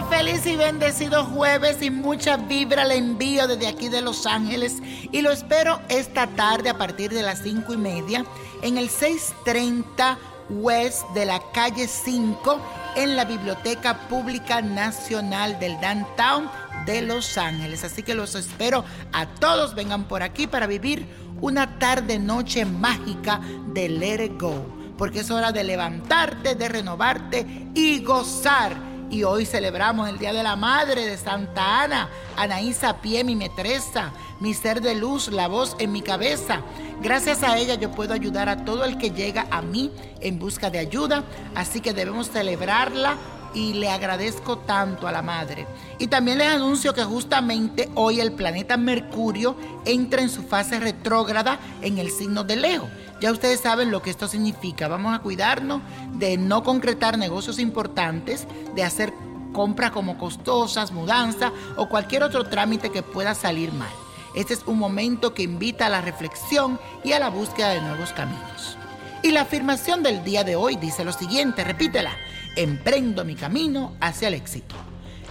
Feliz y bendecido jueves y mucha vibra le envío desde aquí de Los Ángeles y lo espero esta tarde a partir de las cinco y media en el 630 West de la calle 5 en la Biblioteca Pública Nacional del Downtown de Los Ángeles. Así que los espero a todos, vengan por aquí para vivir una tarde noche mágica de Let It Go, porque es hora de levantarte, de renovarte y gozar y hoy celebramos el Día de la Madre de Santa Ana, Anaísa Pie, mi metresa, mi ser de luz, la voz en mi cabeza. Gracias a ella yo puedo ayudar a todo el que llega a mí en busca de ayuda, así que debemos celebrarla y le agradezco tanto a la madre. Y también les anuncio que justamente hoy el planeta Mercurio entra en su fase retrógrada en el signo de Leo. Ya ustedes saben lo que esto significa. Vamos a cuidarnos de no concretar negocios importantes, de hacer compras como costosas, mudanza o cualquier otro trámite que pueda salir mal. Este es un momento que invita a la reflexión y a la búsqueda de nuevos caminos. Y la afirmación del día de hoy dice lo siguiente, repítela, emprendo mi camino hacia el éxito.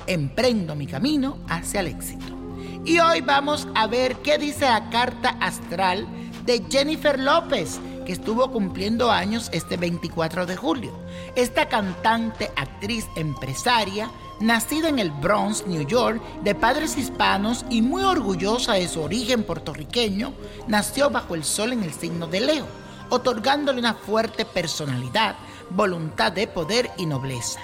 Emprendo mi camino hacia el éxito. Y hoy vamos a ver qué dice la carta astral de Jennifer López, que estuvo cumpliendo años este 24 de julio. Esta cantante, actriz, empresaria, nacida en el Bronx, New York, de padres hispanos y muy orgullosa de su origen puertorriqueño, nació bajo el sol en el signo de Leo, otorgándole una fuerte personalidad, voluntad de poder y nobleza.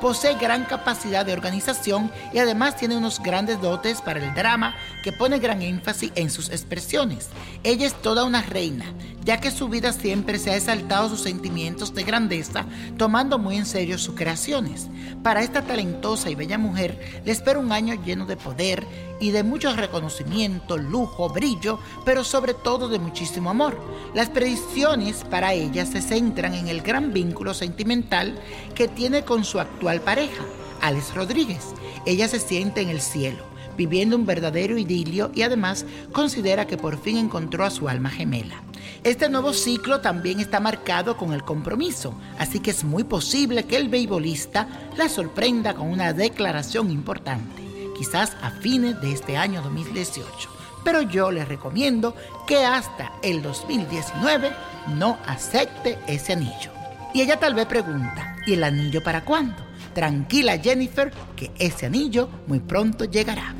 Posee gran capacidad de organización y además tiene unos grandes dotes para el drama que pone gran énfasis en sus expresiones. Ella es toda una reina, ya que su vida siempre se ha exaltado sus sentimientos de grandeza, tomando muy en serio sus creaciones. Para esta talentosa y bella mujer le espera un año lleno de poder y de mucho reconocimiento, lujo, brillo, pero sobre todo de muchísimo amor. Las predicciones para ella se centran en el gran vínculo sentimental que tiene con su actual pareja, Alex Rodríguez. Ella se siente en el cielo, viviendo un verdadero idilio y además considera que por fin encontró a su alma gemela. Este nuevo ciclo también está marcado con el compromiso, así que es muy posible que el beisbolista la sorprenda con una declaración importante quizás a fines de este año 2018. Pero yo les recomiendo que hasta el 2019 no acepte ese anillo. Y ella tal vez pregunta, ¿y el anillo para cuándo? Tranquila Jennifer, que ese anillo muy pronto llegará.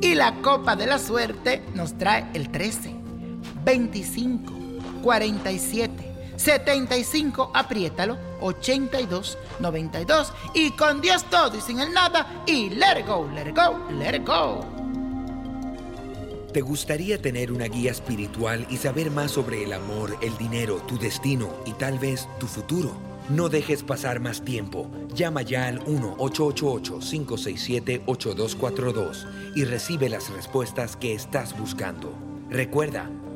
Y la copa de la suerte nos trae el 13, 25, 47. 75, apriétalo, 82, 92 y con Dios todo y sin el nada y let go, let go, let go. ¿Te gustaría tener una guía espiritual y saber más sobre el amor, el dinero, tu destino y tal vez tu futuro? No dejes pasar más tiempo. Llama ya al 1-888-567-8242 y recibe las respuestas que estás buscando. Recuerda,